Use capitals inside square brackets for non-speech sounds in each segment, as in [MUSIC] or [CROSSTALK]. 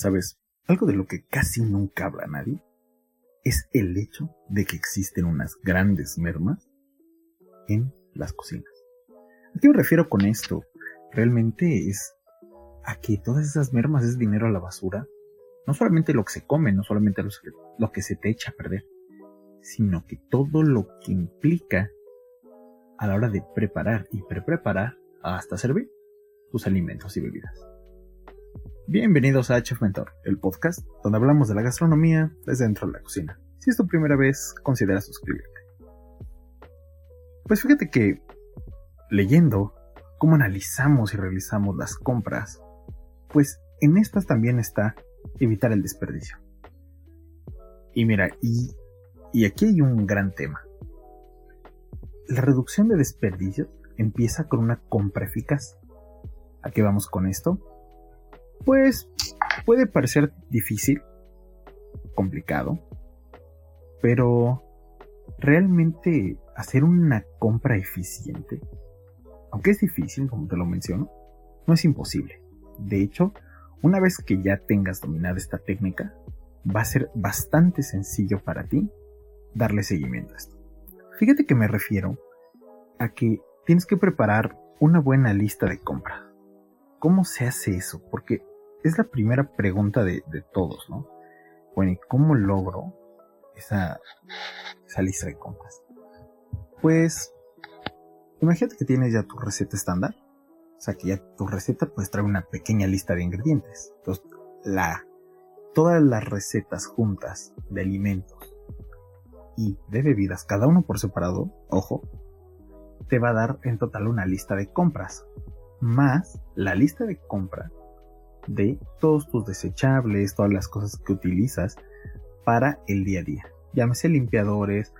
Sabes, algo de lo que casi nunca habla nadie es el hecho de que existen unas grandes mermas en las cocinas. ¿A qué me refiero con esto? Realmente es a que todas esas mermas es dinero a la basura. No solamente lo que se come, no solamente lo que se te echa a perder, sino que todo lo que implica a la hora de preparar y pre-preparar hasta servir tus alimentos y bebidas. Bienvenidos a Chef Mentor, el podcast donde hablamos de la gastronomía desde dentro de la cocina. Si es tu primera vez, considera suscribirte. Pues fíjate que leyendo cómo analizamos y realizamos las compras, pues en estas también está evitar el desperdicio. Y mira, y, y aquí hay un gran tema. La reducción de desperdicios empieza con una compra eficaz. ¿A qué vamos con esto? Pues puede parecer difícil, complicado, pero realmente hacer una compra eficiente, aunque es difícil, como te lo menciono, no es imposible. De hecho, una vez que ya tengas dominada esta técnica, va a ser bastante sencillo para ti darle seguimiento a esto. Fíjate que me refiero a que tienes que preparar una buena lista de compra. ¿Cómo se hace eso? Porque es la primera pregunta de, todos, ¿no? Bueno, ¿y cómo logro esa, lista de compras? Pues, imagínate que tienes ya tu receta estándar. O sea, que ya tu receta pues trae una pequeña lista de ingredientes. Entonces, la, todas las recetas juntas de alimentos y de bebidas, cada uno por separado, ojo, te va a dar en total una lista de compras. Más la lista de compra de todos tus desechables, todas las cosas que utilizas para el día a día. Llámese limpiadores,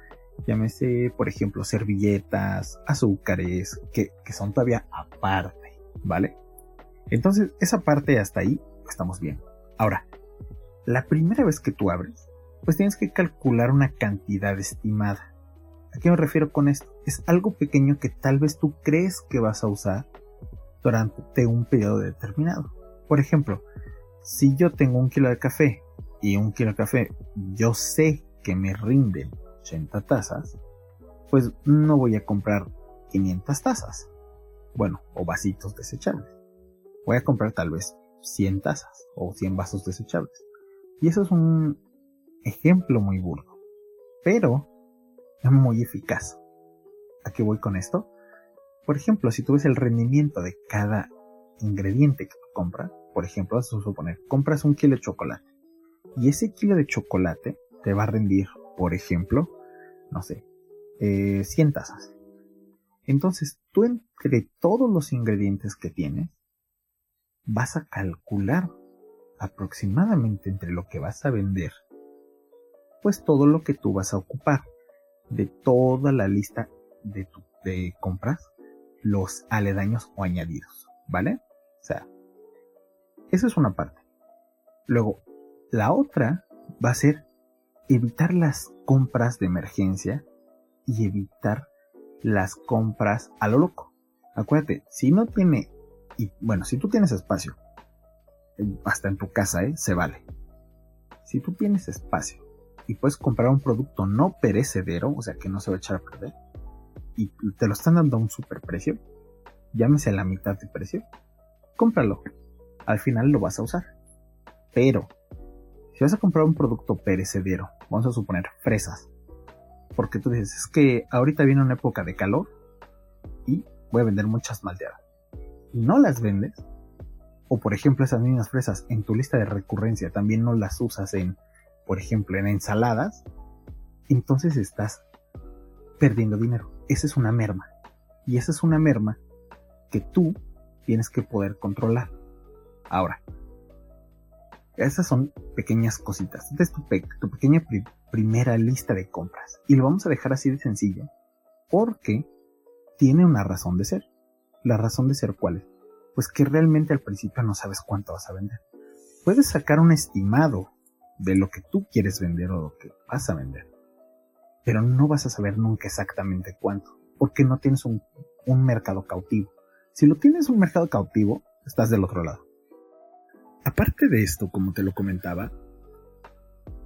llámese, por ejemplo, servilletas, azúcares, que, son todavía aparte, ¿vale? Entonces, esa parte hasta ahí estamos bien. Ahora, la primera vez que tú abres, pues tienes que calcular una cantidad estimada. ¿A qué me refiero con esto? Es algo pequeño que tal vez tú crees que vas a usar durante un periodo determinado. Por ejemplo, si yo tengo un kilo de café y un kilo de café yo sé que me rinden 80 tazas, pues no voy a comprar 500 tazas. Bueno, o vasitos desechables. Voy a comprar tal vez 100 tazas o 100 vasos desechables. Y eso es un ejemplo muy burdo, pero es muy eficaz. ¿A qué voy con esto? Por ejemplo, si tú ves el rendimiento de cada ingrediente que tú compras, por ejemplo, vas a suponer, compras un kilo de chocolate y ese kilo de chocolate te va a rendir, por ejemplo, no sé, 100 eh, tazas. Entonces, tú entre todos los ingredientes que tienes, vas a calcular aproximadamente entre lo que vas a vender, pues todo lo que tú vas a ocupar de toda la lista de, tu, de compras, los aledaños o añadidos, ¿vale? O sea, esa es una parte. Luego, la otra va a ser evitar las compras de emergencia y evitar las compras a lo loco. Acuérdate, si no tiene, y bueno, si tú tienes espacio, hasta en tu casa, ¿eh? se vale. Si tú tienes espacio y puedes comprar un producto no perecedero, o sea que no se va a echar a perder, y te lo están dando a un super precio, llámese a la mitad de precio, cómpralo al final lo vas a usar. Pero, si vas a comprar un producto perecedero, vamos a suponer fresas, porque tú dices, es que ahorita viene una época de calor y voy a vender muchas malteadas. Y no las vendes, o por ejemplo esas mismas fresas en tu lista de recurrencia también no las usas en, por ejemplo, en ensaladas, entonces estás perdiendo dinero. Esa es una merma. Y esa es una merma que tú tienes que poder controlar. Ahora, esas son pequeñas cositas. Esta es tu, pequeña primera lista de compras. Y lo vamos a dejar así de sencillo. Porque tiene una razón de ser. La razón de ser cuál es? Pues que realmente al principio no sabes cuánto vas a vender. Puedes sacar un estimado de lo que tú quieres vender o lo que vas a vender. Pero no vas a saber nunca exactamente cuánto. Porque no tienes un, un mercado cautivo. Si lo tienes un mercado cautivo, estás del otro lado aparte de esto, como te lo comentaba,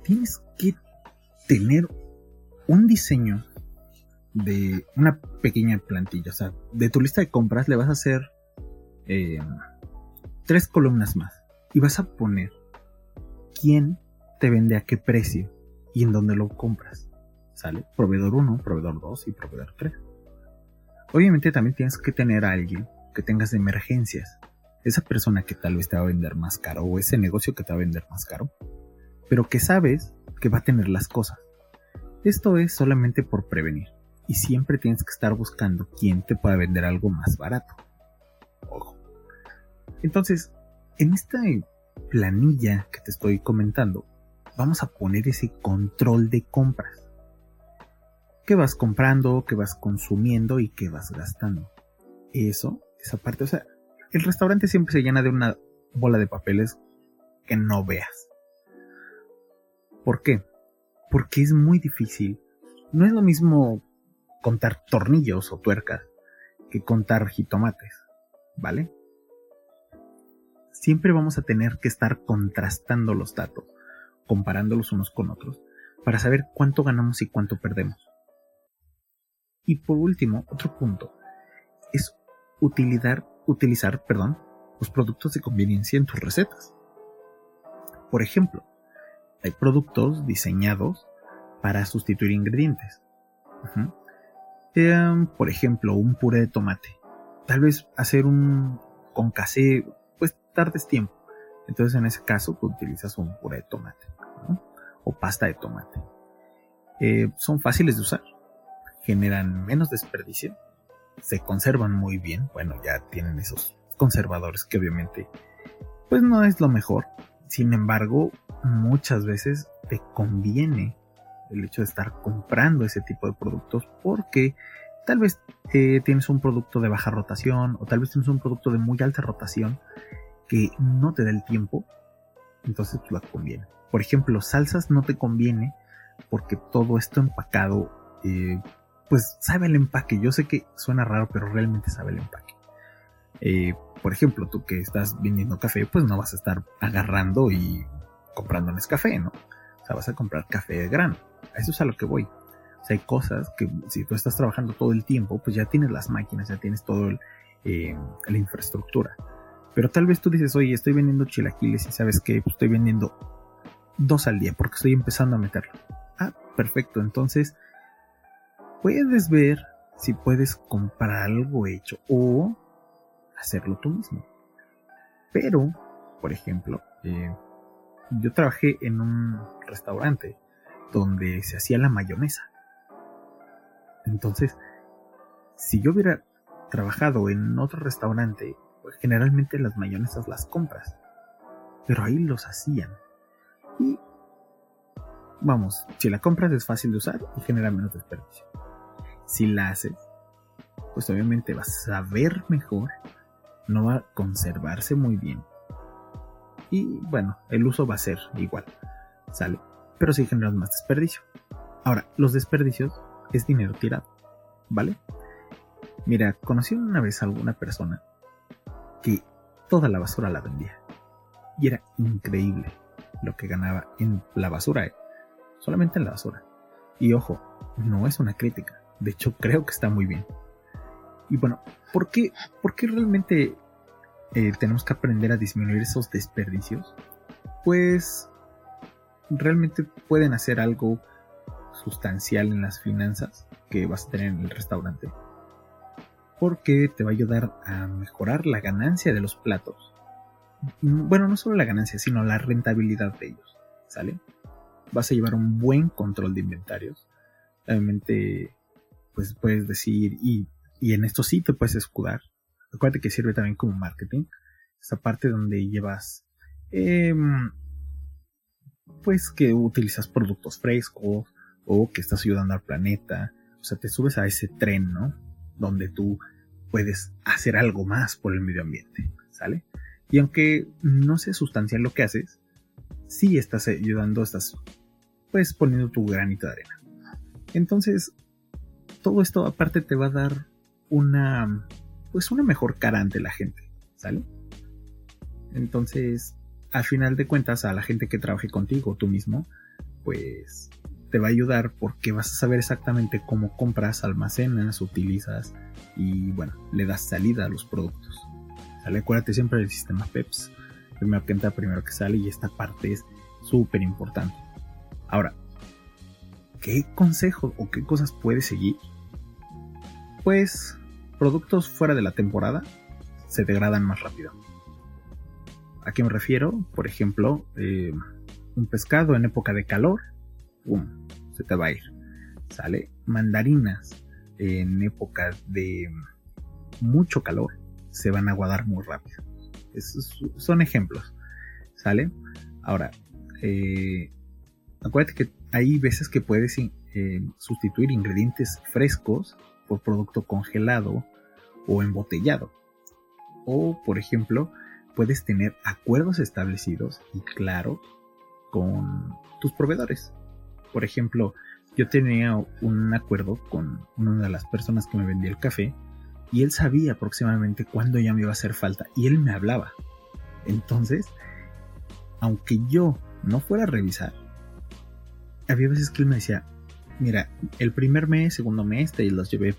tienes que tener un diseño de una pequeña plantilla. O sea, de tu lista de compras le vas a hacer eh, tres columnas más. Y vas a poner quién te vende a qué precio y en dónde lo compras. ¿Sale? Proveedor 1, proveedor 2 y proveedor 3. Obviamente también tienes que tener a alguien que tengas emergencias. Esa persona que tal vez te va a vender más caro o ese negocio que te va a vender más caro. Pero que sabes que va a tener las cosas. Esto es solamente por prevenir. Y siempre tienes que estar buscando quién te pueda vender algo más barato. Ojo. Entonces, en esta planilla que te estoy comentando, vamos a poner ese control de compras. ¿Qué vas comprando, qué vas consumiendo y qué vas gastando? Eso, esa parte, o sea, el restaurante siempre se llena de una bola de papeles que no veas. ¿Por qué? Porque es muy difícil. No es lo mismo contar tornillos o tuercas que contar jitomates, ¿vale? Siempre vamos a tener que estar contrastando los datos, comparándolos unos con otros, para saber cuánto ganamos y cuánto perdemos. Y por último, otro punto, es utilizar, utilizar perdón, los productos de conveniencia en tus recetas. Por ejemplo, hay productos diseñados para sustituir ingredientes. Em, por ejemplo, un puré de tomate. Tal vez hacer un con casé, pues tardes tiempo. Entonces en ese caso pues, utilizas un puré de tomate o pasta de tomate. Eh, son fáciles de usar, generan menos desperdicio, se conservan muy bien. Bueno, ya tienen esos conservadores que obviamente pues no es lo mejor. Sin embargo, muchas veces te conviene el hecho de estar comprando ese tipo de productos porque tal vez eh, tienes un producto de baja rotación o tal vez tienes un producto de muy alta rotación que no te da el tiempo, entonces pues conviene. Por ejemplo, salsas no te conviene porque todo esto empacado, eh, pues sabe el empaque. Yo sé que suena raro, pero realmente sabe el empaque. Eh, por ejemplo, tú que estás vendiendo café, pues no vas a estar agarrando y comprando en café, ¿no? O sea, vas a comprar café de grano. Eso es a lo que voy. O sea, hay cosas que si tú estás trabajando todo el tiempo, pues ya tienes las máquinas, ya tienes todo eh, la infraestructura. Pero tal vez tú dices, oye, estoy vendiendo chilaquiles y sabes que pues, estoy vendiendo dos al día porque estoy empezando a meterlo. Ah, perfecto. Entonces, puedes ver si puedes comprar algo hecho o hacerlo tú mismo. Pero, por ejemplo, eh, yo trabajé en un restaurante donde se hacía la mayonesa. Entonces, si yo hubiera trabajado en otro restaurante, pues generalmente las mayonesas las compras. Pero ahí los hacían. Y vamos, si la compras es fácil de usar y genera menos desperdicio. Si la haces, pues obviamente vas a ver mejor, no va a conservarse muy bien. Y bueno, el uso va a ser igual, ¿sale? Pero sí generas más desperdicio. Ahora, los desperdicios es dinero tirado, ¿vale? Mira, conocí una vez a alguna persona que toda la basura la vendía. Y era increíble lo que ganaba en la basura, ¿eh? solamente en la basura. Y ojo, no es una crítica, de hecho creo que está muy bien. Y bueno, ¿por qué, realmente eh, tenemos que aprender a disminuir esos desperdicios? Pues realmente pueden hacer algo sustancial en las finanzas que vas a tener en el restaurante. Porque te va a ayudar a mejorar la ganancia de los platos bueno, no solo la ganancia, sino la rentabilidad de ellos, ¿sale? Vas a llevar un buen control de inventarios. Obviamente, pues puedes decir, y, en esto sí te puedes escudar. Acuérdate que sirve también como marketing. Esa parte donde llevas, em, pues que utilizas productos frescos o que estás ayudando al planeta. O sea, te subes a ese tren, ¿no? Donde tú puedes hacer algo más por el medio ambiente, ¿sale? Y aunque no sea sustancial lo que haces, sí estás ayudando, estás pues poniendo tu granito de arena. Entonces, todo esto aparte te va a dar una pues una mejor cara ante la gente, ¿sale? Entonces, al final de cuentas a la gente que trabaje contigo, tú mismo, pues te va a ayudar porque vas a saber exactamente cómo compras, almacenas, utilizas y bueno, le das salida a los productos. ¿Sale? Acuérdate siempre del sistema PEPS. Primero que entra, primero que sale y esta parte es súper importante. Ahora, ¿qué consejos o qué cosas puedes seguir? Pues productos fuera de la temporada se degradan más rápido. ¿A qué me refiero? Por ejemplo, eh, un pescado en época de calor, ¡pum! se te va a ir. ¿Sale? Mandarinas en época de mucho calor se van a aguadar muy rápido. Son ejemplos. ¿Sale? Ahora, eh, acuérdate que hay veces que puedes eh, sustituir ingredientes frescos por producto congelado o embotellado. O, por ejemplo, puedes tener acuerdos establecidos y claros con tus proveedores. Por ejemplo, yo tenía un acuerdo con una de las personas que me vendía el café y él sabía aproximadamente cuándo ya me iba a hacer falta y él me hablaba. Entonces, aunque yo no fuera a revisar, había veces que él me decía, mira, el primer mes, segundo mes, te los llevé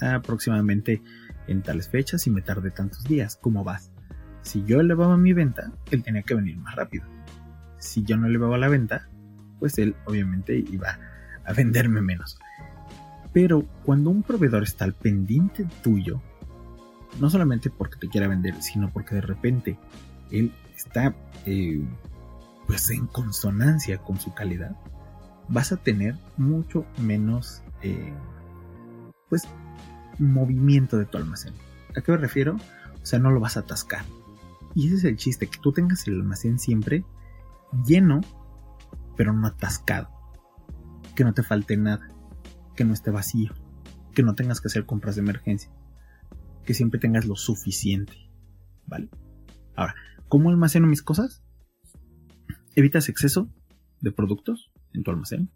aproximadamente en tales fechas y me tardé tantos días, ¿cómo vas? Si yo elevaba mi venta, él tenía que venir más rápido. Si yo no elevaba la venta, pues él obviamente iba a venderme menos. Pero cuando un proveedor está al pendiente tuyo, no solamente porque te quiera vender, sino porque de repente él está eh, pues en consonancia con su calidad, vas a tener mucho menos eh, pues movimiento de tu almacén. ¿A qué me refiero? O sea, no lo vas a atascar. Y ese es el chiste, que tú tengas el almacén siempre lleno, pero no atascado. Que no te falte nada, que no esté vacío, que no tengas que hacer compras de emergencia, que siempre tengas lo suficiente. ¿Vale? Ahora, ¿cómo almaceno mis cosas? Evitas exceso de productos en tu almacén.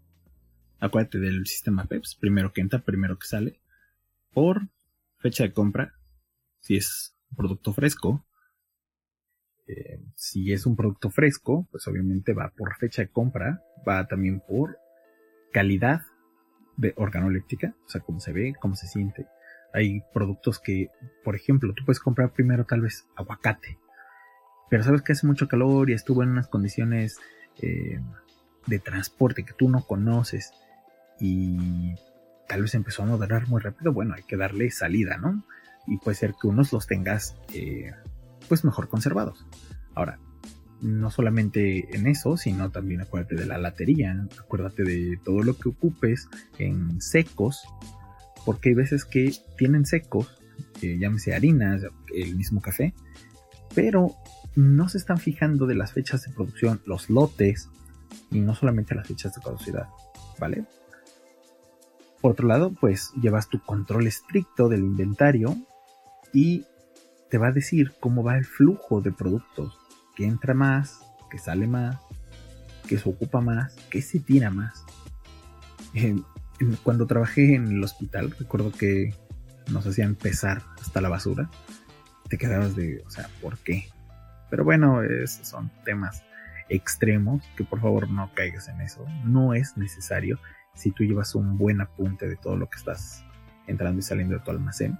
Acuérdate del sistema PEPS, primero que entra, primero que sale por fecha de compra, si es un producto fresco. Eh, si es un producto fresco, pues obviamente va por fecha de compra, va también por calidad de organoléptica, o sea, cómo se ve, cómo se siente. Hay productos que, por ejemplo, tú puedes comprar primero tal vez aguacate, pero sabes que hace mucho calor y estuvo en unas condiciones eh, de transporte que tú no conoces y tal vez empezó a moderar muy rápido, bueno, hay que darle salida, ¿no? Y puede ser que unos los tengas eh, pues mejor conservados. Ahora, no solamente en eso, sino también acuérdate de la latería, acuérdate de todo lo que ocupes en secos, porque hay veces que tienen secos, eh, llámese harinas, el mismo café, pero no se están fijando de las fechas de producción, los lotes, y no solamente las fechas de caducidad, ¿vale? Por otro lado, pues llevas tu control estricto del inventario y te va a decir cómo va el flujo de productos, que entra más, que sale más, que se ocupa más, que se tira más. cuando trabajé en el hospital, recuerdo que nos hacían pesar hasta la basura. Te quedabas de, o sea, ¿por qué? Pero bueno, esos son temas extremos que por favor no caigas en eso. No es necesario si tú llevas un buen apunte de todo lo que estás entrando y saliendo de tu almacén.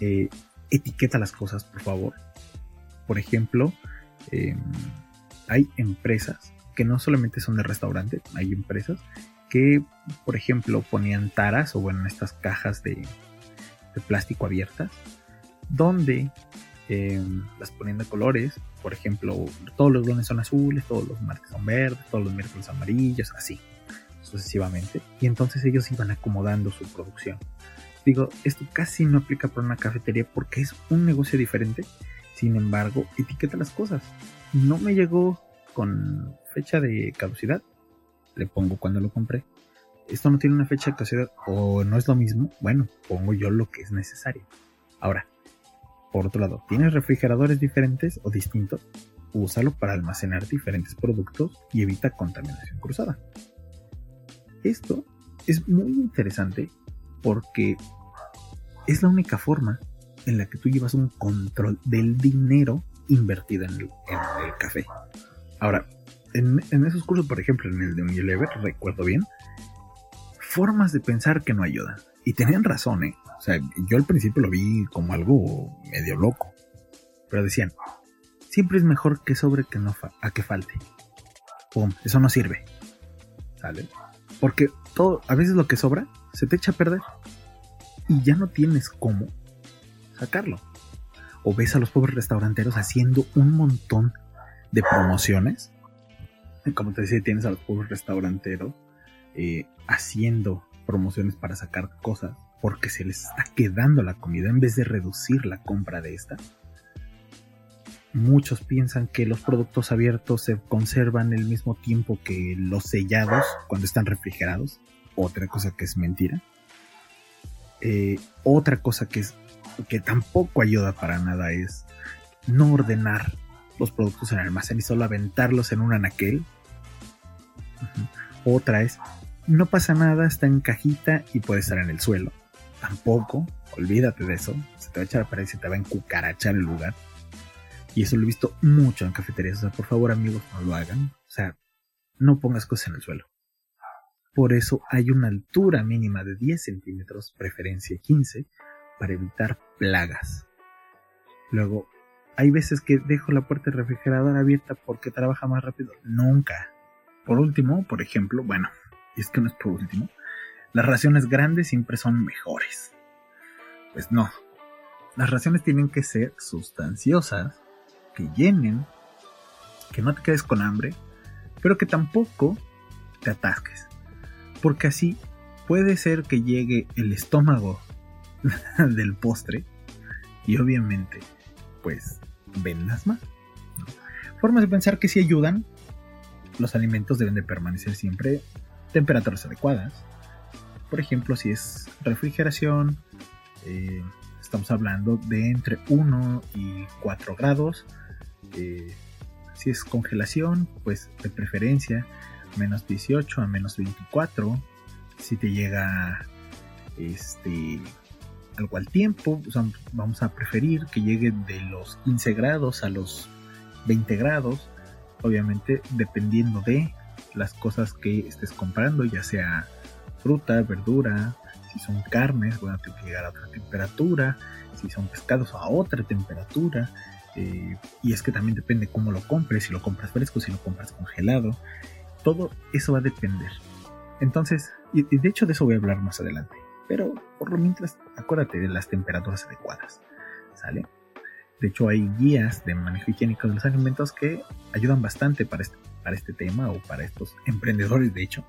Eh, etiqueta las cosas, por favor. Por ejemplo, em, hay empresas que no solamente son de restaurante, hay empresas que, por ejemplo, ponían taras o bueno, estas cajas de, plástico abiertas, donde em, las ponían de colores, por ejemplo, todos los lunes son azules, todos los martes son verdes, todos los miércoles amarillos, así sucesivamente, y entonces ellos iban acomodando su producción. Digo, esto casi no aplica para una cafetería porque es un negocio diferente, sin embargo, etiqueta las cosas. No me llegó con fecha de caducidad, le pongo cuando lo compré. Esto no tiene una fecha de caducidad o no es lo mismo, bueno, pongo yo lo que es necesario. Ahora, por otro lado, ¿tienes refrigeradores diferentes o distintos? Úsalo para almacenar diferentes productos y evita contaminación cruzada. Esto es muy interesante porque es la única forma en la que tú llevas un control del dinero invertida en el, café. Ahora, en, en, esos cursos, por ejemplo, en el de Unilever, recuerdo bien, formas de pensar que no ayudan. Y tenían razón, ¿eh? O sea, yo al principio lo vi como algo medio loco. Pero decían, siempre es mejor que sobre que no a que falte. Pum, eso no sirve. ¿Sale? Porque todo, a veces lo que sobra se te echa a perder. Y ya no tienes cómo sacarlo. O ves a los pobres restauranteros haciendo un montón de promociones. Como te decía, tienes a los pobres restauranteros eh, haciendo promociones para sacar cosas porque se les está quedando la comida en vez de reducir la compra de esta. Muchos piensan que los productos abiertos se conservan el mismo tiempo que los sellados cuando están refrigerados. Otra cosa que es mentira. Eh, otra cosa que es que tampoco ayuda para nada es no ordenar los productos en almacén y solo aventarlos en un anaquel. Otra es no pasa nada, está en cajita y puede estar en el suelo tampoco, olvídate de eso, se te va a echar a pared y se te va a encucarachar el lugar. Y eso lo he visto mucho en cafeterías, o sea, por favor amigos, no lo hagan, o sea, no pongas cosas en el suelo. Por eso hay una altura mínima de 10 centímetros, preferencia 15, para evitar plagas. Luego, hay veces que dejo la puerta del refrigerador abierta porque trabaja más rápido. Nunca. Por último, por ejemplo, bueno, es que no es por último, las raciones grandes siempre son mejores. Pues no. Las raciones tienen que ser sustanciosas, que llenen, que no te quedes con hambre, pero que tampoco te atasques. Porque así puede ser que llegue el estómago [LAUGHS] del postre y obviamente pues vendas más. Formas de pensar que si ayudan, los alimentos deben de permanecer siempre temperaturas adecuadas, por ejemplo, si es refrigeración, eh, estamos hablando de entre 1 y 4 grados. Eh, si es congelación, pues de preferencia menos 18 a menos 24. Si te llega este algo al tiempo, vamos a preferir que llegue de los 15 grados a los 20 grados. Obviamente dependiendo de las cosas que estés comprando, ya sea fruta, verdura, si son carnes, bueno, tiene que llegar a otra temperatura, si son pescados a otra temperatura, eh, y es que también depende cómo lo compres, si lo compras fresco, si lo compras congelado, todo eso va a depender. Entonces, y, de hecho de eso voy a hablar más adelante, pero por lo mientras, acuérdate de las temperaturas adecuadas, ¿sale? De hecho, hay guías de manejo higiénico de los alimentos que ayudan bastante para este, para este tema o para estos emprendedores, de hecho,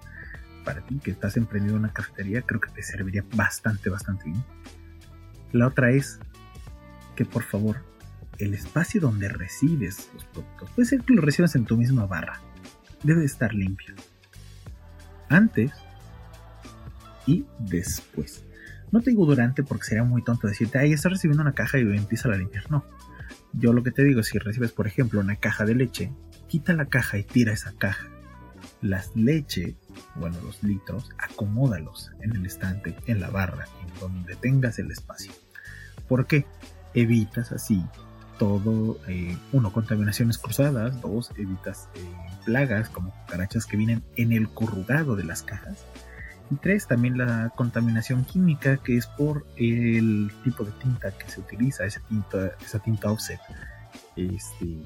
para ti que estás emprendiendo una cafetería, creo que te serviría bastante, bastante bien. La otra es que por favor, el espacio donde recibes los productos, puede ser que lo recibas en tu misma barra, debe estar limpio. Antes y después. No te digo durante porque sería muy tonto decirte, ahí estás recibiendo una caja y empieza a limpiar. No. Yo lo que te digo, si recibes, por ejemplo, una caja de leche, quita la caja y tira esa caja las leche, bueno, los litros, acomódalos en el estante, en la barra, en donde tengas el espacio. ¿Por qué? Evitas así todo, eh, uno, contaminaciones cruzadas, dos, evitas eh, plagas como cucarachas que vienen en el corrugado de las cajas. Y tres, también la contaminación química que es por el tipo de tinta que se utiliza, esa tinta, esa tinta offset. Este,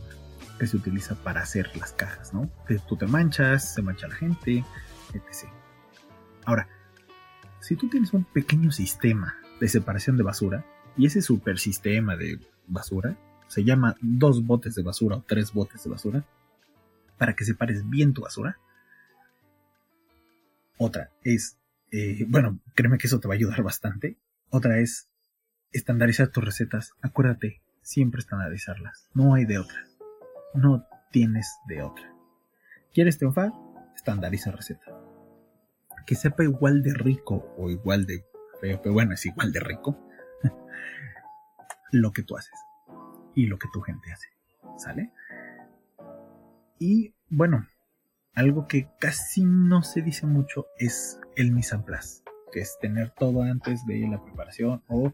que se utiliza para hacer las cajas, ¿no? Que tú te manchas, se mancha la gente, etc. Ahora, si tú tienes un pequeño sistema de separación de basura, y ese super sistema de basura se llama dos botes de basura o tres botes de basura, para que separes bien tu basura. Otra es, eh, bueno, créeme que eso te va a ayudar bastante. Otra es estandarizar tus recetas. Acuérdate, siempre estandarizarlas. No hay de otra no tienes de otra. ¿Quieres triunfar? Estandariza receta. Que sepa igual de rico o igual de pero bueno, es igual de rico [LAUGHS] lo que tú haces y lo que tu gente hace. ¿Sale? Y bueno, algo que casi no se dice mucho es el mise en place, que es tener todo antes de la preparación o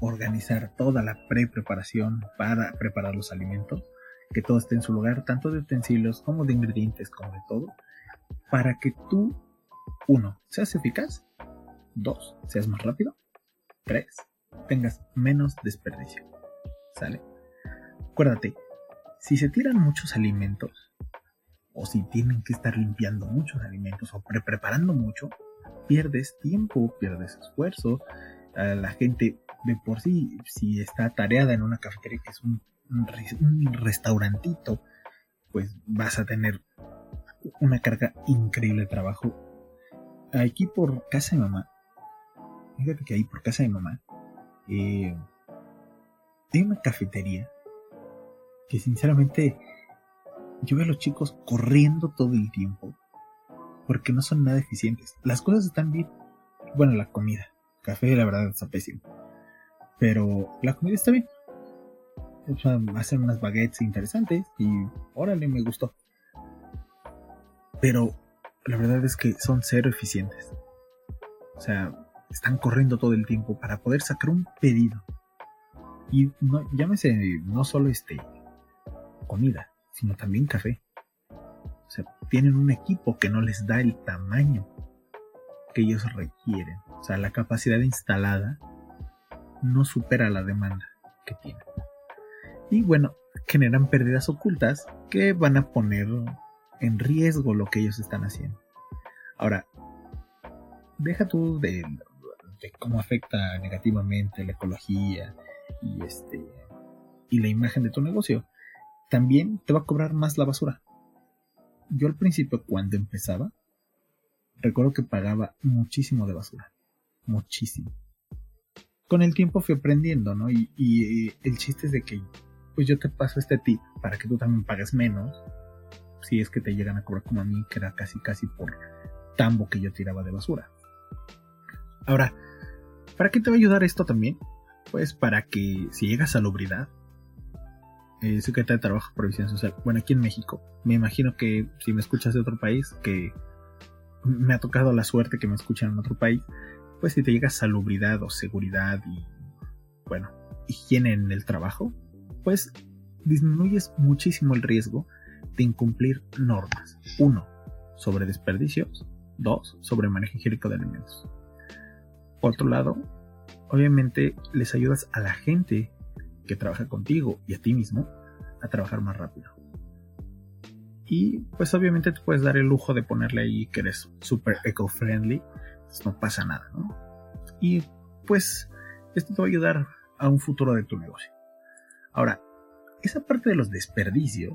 organizar toda la pre-preparación para preparar los alimentos, que todo esté en su lugar, tanto de utensilios como de ingredientes, como de todo, para que tú, uno, seas eficaz, dos, seas más rápido, tres, tengas menos desperdicio. ¿Sale? Acuérdate, si se tiran muchos alimentos, o si tienen que estar limpiando muchos alimentos o pre preparando mucho, pierdes tiempo, pierdes esfuerzo. la gente de por sí, si está tareada en una cafetería que es un, un restaurantito, pues vas a tener una carga increíble de trabajo. Aquí por casa de mamá, fíjate que ahí por casa de mamá, eh, hay una cafetería que sinceramente yo veo a los chicos corriendo todo el tiempo porque no son nada eficientes. Las cosas están bien. Bueno, la comida. café, la verdad, está pésimo. Pero la comida está bien. Hacen unas baguettes interesantes y órale, me gustó. Pero la verdad es que son cero eficientes. O sea, están corriendo todo el tiempo para poder sacar un pedido. Y no, llámese no solo este comida, sino también café. O sea, tienen un equipo que no les da el tamaño que ellos requieren. O sea, la capacidad instalada no supera la demanda que tienen. Y bueno, generan pérdidas ocultas que van a poner en riesgo lo que ellos están haciendo. Ahora, deja tú de, cómo afecta negativamente la ecología y este y la imagen de tu negocio. También te va a cobrar más la basura yo al principio cuando empezaba, recuerdo que pagaba muchísimo de basura. Muchísimo. Con el tiempo fui aprendiendo, ¿no? Y, y, el chiste es de que, pues yo te paso este tip para que tú también pagues menos. Si es que te llegan a cobrar como a mí, que era casi casi por tambo que yo tiraba de basura. Ahora, ¿para qué te va a ayudar esto también? Pues para que si llegas a la obridad, eh, de Trabajo y Provisión Social. Bueno, aquí en México. Me imagino que si me escuchas de otro país, que me ha tocado la suerte que me escuchan en otro país, pues si te llega salubridad o seguridad y, bueno, higiene en el trabajo, pues disminuyes muchísimo el riesgo de incumplir normas. Uno, sobre desperdicios. Dos, sobre manejo higiénico de alimentos. Por otro lado, obviamente les ayudas a la gente que trabaja contigo y a ti mismo a trabajar más rápido. Y pues obviamente te puedes dar el lujo de ponerle ahí que eres super eco-friendly, pues no pasa nada, ¿no? Y pues esto te va a ayudar a un futuro de tu negocio. Ahora, esa parte de los desperdicios,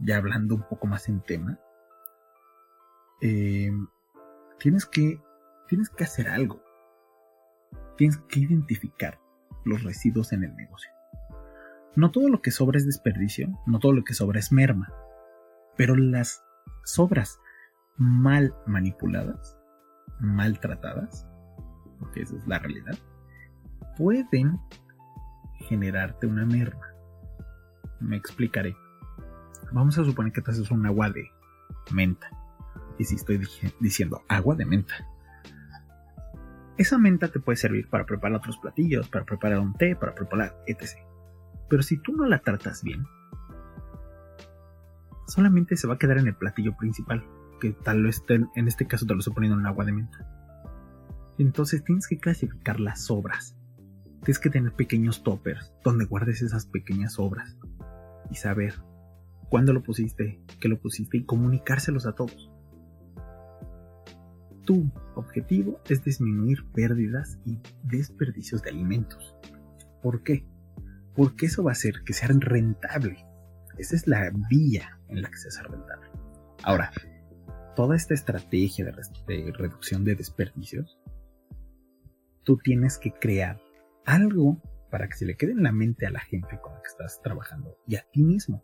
ya hablando un poco más en tema, eh, tienes que tienes que hacer algo. Tienes que identificar los residuos en el negocio. No todo lo que sobra es desperdicio, no todo lo que sobra es merma, pero las sobras mal manipuladas, maltratadas, porque esa es la realidad, pueden generarte una merma. Me explicaré. Vamos a suponer que te haces un agua de menta. Y si estoy diciendo agua de menta. Esa menta te puede servir para preparar otros platillos, para preparar un té, para preparar etc. Pero si tú no la tratas bien, solamente se va a quedar en el platillo principal, que tal vez en este caso te lo estoy poniendo en agua de menta. Entonces tienes que clasificar las sobras. Tienes que tener pequeños toppers donde guardes esas pequeñas sobras y saber cuándo lo pusiste, qué lo pusiste y comunicárselos a todos. Tu objetivo es disminuir pérdidas y desperdicios de alimentos. ¿Por qué? porque eso va a hacer que sea rentable. Esa es la vía en la que se hace rentable. Ahora, toda esta estrategia de, reducción de desperdicios, tú tienes que crear algo para que se le quede en la mente a la gente con la que estás trabajando y a ti mismo.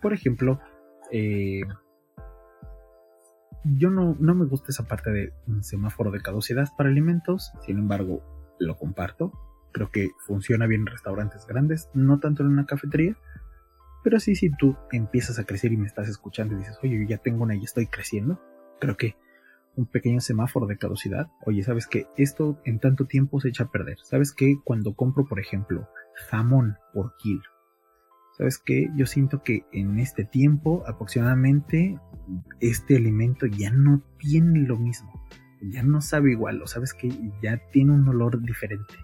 Por ejemplo, eh, yo no, no, me gusta esa parte de un semáforo de caducidad para alimentos, sin embargo, lo comparto Creo que funciona bien en restaurantes grandes, no tanto en una cafetería. Pero sí, si tú empiezas a crecer y me estás escuchando y dices, oye, yo ya tengo una y estoy creciendo, creo que un pequeño semáforo de caducidad. Oye, ¿sabes que esto en tanto tiempo se echa a perder? ¿Sabes que cuando compro, por ejemplo, jamón por kilo? ¿Sabes que Yo siento que en este tiempo aproximadamente este alimento ya no tiene lo mismo. Ya no sabe igual, o sabes que ya tiene un olor diferente.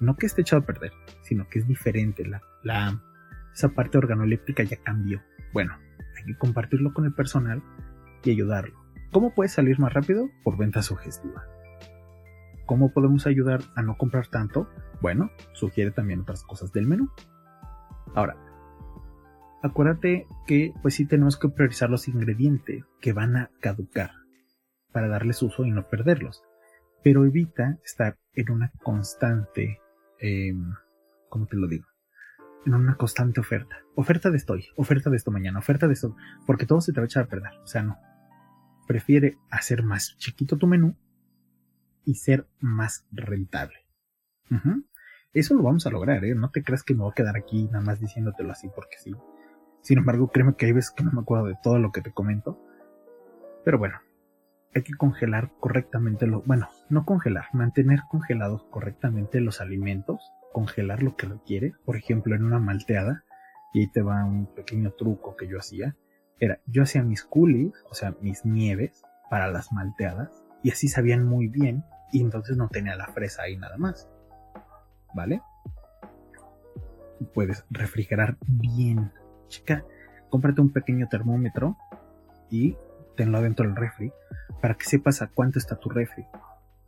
No que esté echado a perder, sino que es diferente. La, la, esa parte organoléptica ya cambió. Bueno, hay que compartirlo con el personal y ayudarlo. ¿Cómo puedes salir más rápido? Por venta sugestiva. ¿Cómo podemos ayudar a no comprar tanto? Bueno, sugiere también otras cosas del menú. Ahora, acuérdate que pues sí tenemos que priorizar los ingredientes que van a caducar para darles uso y no perderlos. Pero evita estar en una constante, eh, ¿cómo te lo digo? En una constante oferta. Oferta de esto hoy, oferta de esto mañana, oferta de esto, porque todo se te va a echar a perder. O sea, no prefiere hacer más chiquito tu menú y ser más rentable. Eso lo vamos a lograr, ¿eh? No te creas que me voy a quedar aquí nada más diciéndotelo así porque sí. Sin embargo, créeme que hay veces que no me acuerdo de todo lo que te comento. Pero bueno, hay que congelar correctamente lo, bueno, no congelar, mantener congelados correctamente los alimentos, congelar lo que requiere, por ejemplo, en una malteada, y ahí te va un pequeño truco que yo hacía era, yo hacía mis coolies, o sea, mis nieves para las malteadas, y así sabían muy bien, y entonces no tenía la fresa ahí nada más. ¿Vale? Puedes refrigerar bien. Chica, cómprate un pequeño termómetro y tenlo adentro del refri para que sepas a cuánto está tu refri.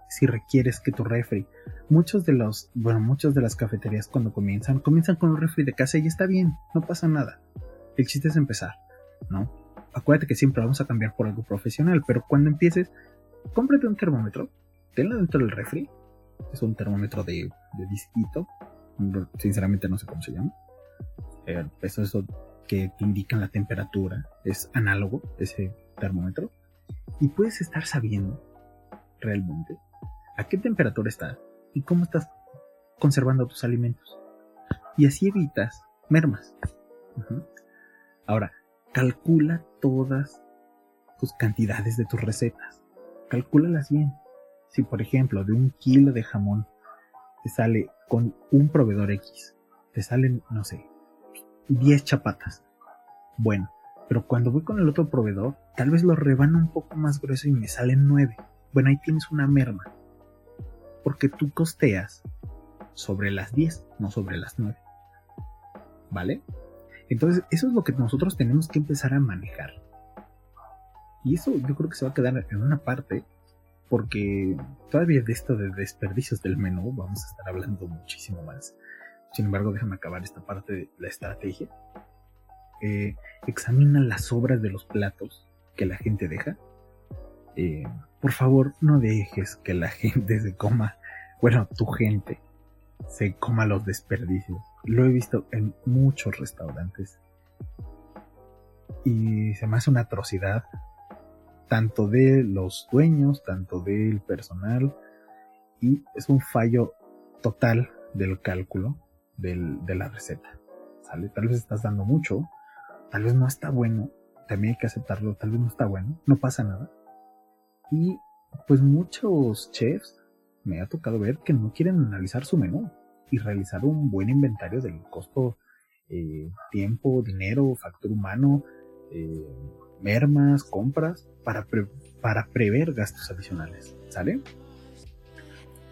Si requieres que tu refri, muchos de los, bueno, muchas de las cafeterías cuando comienzan, comienzan con un refri de casa y está bien, no pasa nada. El chiste es empezar. ¿No? Acuérdate que siempre vamos a cambiar por algo profesional, pero cuando empieces, cómprate un termómetro, tenlo dentro del refri. Es un termómetro de, de disquito. Sinceramente no sé cómo se llama. Eh, eso es eso que te indica la temperatura. Es análogo ese termómetro. Y puedes estar sabiendo realmente a qué temperatura está y cómo estás conservando tus alimentos. Y así evitas mermas. Ahora, calcula todas tus cantidades de tus recetas. Calcúlalas bien. Si por ejemplo de un kilo de jamón te sale con un proveedor X, te salen, no sé, 10 chapatas. Bueno, pero cuando voy con el otro proveedor, tal vez lo rebano un poco más grueso y me salen 9. Bueno, ahí tienes una merma. Porque tú costeas sobre las 10, no sobre las 9. ¿Vale? Entonces, eso es lo que nosotros tenemos que empezar a manejar. Y eso yo creo que se va a quedar en una parte, porque todavía de esto de desperdicios del menú vamos a estar hablando muchísimo más. Sin embargo, déjame acabar esta parte de la estrategia. Eh, examina las sobras de los platos que la gente deja. Eh, por favor, no dejes que la [LAUGHS] gente se coma, bueno, tu gente se coma los desperdicios. Lo he visto en muchos restaurantes. Y se me hace una atrocidad, tanto de los dueños, tanto del personal. Y es un fallo total del cálculo de la receta. ¿Sale? Tal vez estás dando mucho, tal vez no está bueno, también hay que aceptarlo, tal vez no está bueno, no pasa nada. Y pues muchos chefs me ha tocado ver que no quieren analizar su menú y realizar un buen inventario del costo, eh, tiempo, dinero, factor humano, eh, mermas, compras, para, para prever gastos adicionales. ¿Sale?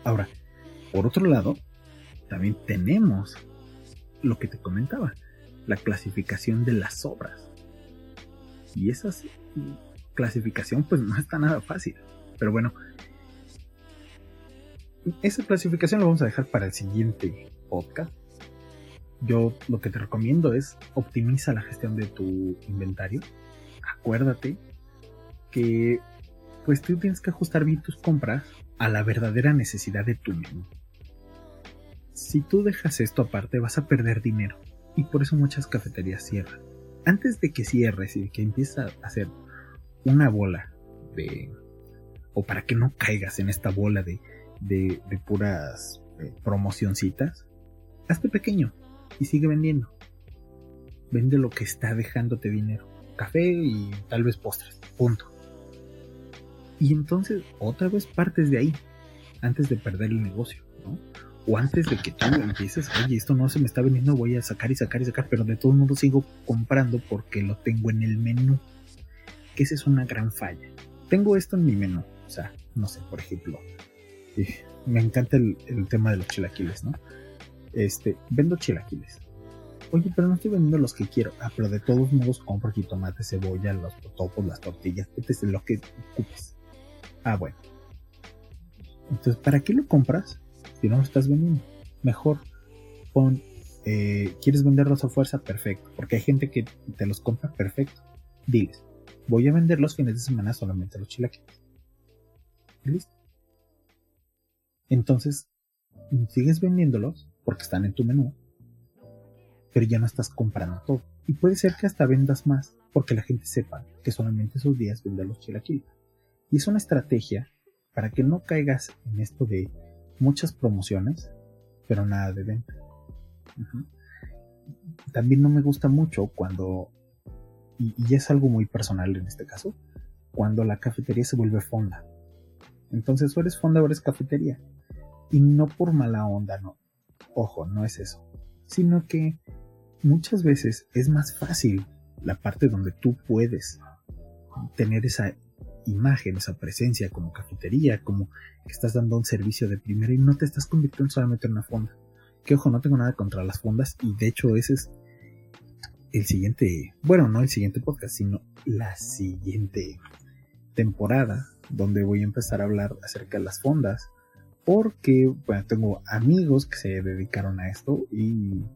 Ahora, por otro lado, también tenemos lo que te comentaba, la clasificación de las obras. Y esa clasificación pues no está nada fácil. Pero bueno, esa clasificación la vamos a dejar para el siguiente podcast. Yo lo que te recomiendo es optimiza la gestión de tu inventario. Acuérdate que pues tú tienes que ajustar bien tus compras a la verdadera necesidad de tu menú. Si tú dejas esto aparte vas a perder dinero y por eso muchas cafeterías cierran. Antes de que cierres y de que empieces a hacer una bola de... o para que no caigas en esta bola de de, puras eh, promocioncitas, hazte pequeño y sigue vendiendo. Vende lo que está dejándote dinero. Café y tal vez postres. Punto. Y entonces otra vez partes de ahí, antes de perder el negocio, ¿no? O antes de que tú empieces, oye, esto no se me está vendiendo, voy a sacar y sacar y sacar, pero de todo modo sigo comprando porque lo tengo en el menú. Que esa es una gran falla. Tengo esto en mi menú, o sea, no sé, por ejemplo, me encanta el, tema de los chilaquiles, ¿no? Este, vendo chilaquiles Oye, pero no estoy vendiendo los que quiero. Ah, pero de todos modos compro tomate, cebolla, los topos, las tortillas, es lo que ocupes. Ah, bueno. Entonces, ¿para qué lo compras si no lo estás vendiendo? Mejor pon, eh, ¿quieres venderlos a fuerza? Perfecto. Porque hay gente que te los compra, perfecto. Diles, voy a vender los fines de semana solamente los chilaquiles. listo. Entonces, sigues vendiéndolos porque están en tu menú pero ya no estás comprando todo. Y puede ser que hasta vendas más, porque la gente sepa que solamente esos días vende los chilaquiles. Y es una estrategia para que no caigas en esto de muchas promociones, pero nada de venta. También no me gusta mucho cuando, y, es algo muy personal en este caso, cuando la cafetería se vuelve fonda. Entonces o eres fonda o eres cafetería. Y no por mala onda, no. Ojo, no es eso. Sino que muchas veces es más fácil la parte donde tú puedes tener esa imagen, esa presencia como cafetería, como que estás dando un servicio de primera y no te estás convirtiendo solamente en una fonda. Que ojo, no tengo nada contra las fondas y de hecho ese es el siguiente, bueno, no el siguiente podcast, sino la siguiente temporada donde voy a empezar a hablar acerca de las fondas porque bueno, tengo amigos que se dedicaron a esto y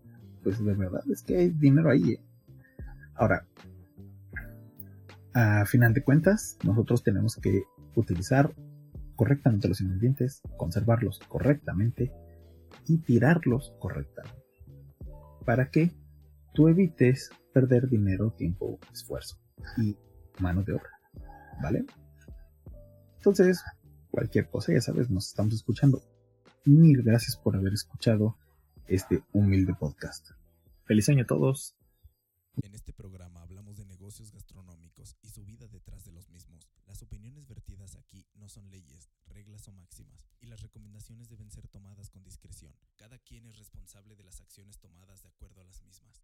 pues de verdad es que hay dinero ahí. ¿eh? Ahora, a final de cuentas, nosotros tenemos que utilizar correctamente los ingredientes, conservarlos correctamente y tirarlos correctamente. Para que tú evites perder dinero, tiempo, esfuerzo y mano de obra. ¿Vale? Entonces, cualquier cosa, ya sabes, nos estamos escuchando. Mil gracias por haber escuchado este humilde podcast. Feliz año a todos. En este programa hablamos de negocios gastronómicos y su vida detrás de los mismos. Las opiniones vertidas aquí no son leyes, reglas o máximas, y las recomendaciones deben ser tomadas con discreción. Cada quien es responsable de las acciones tomadas de acuerdo a las mismas.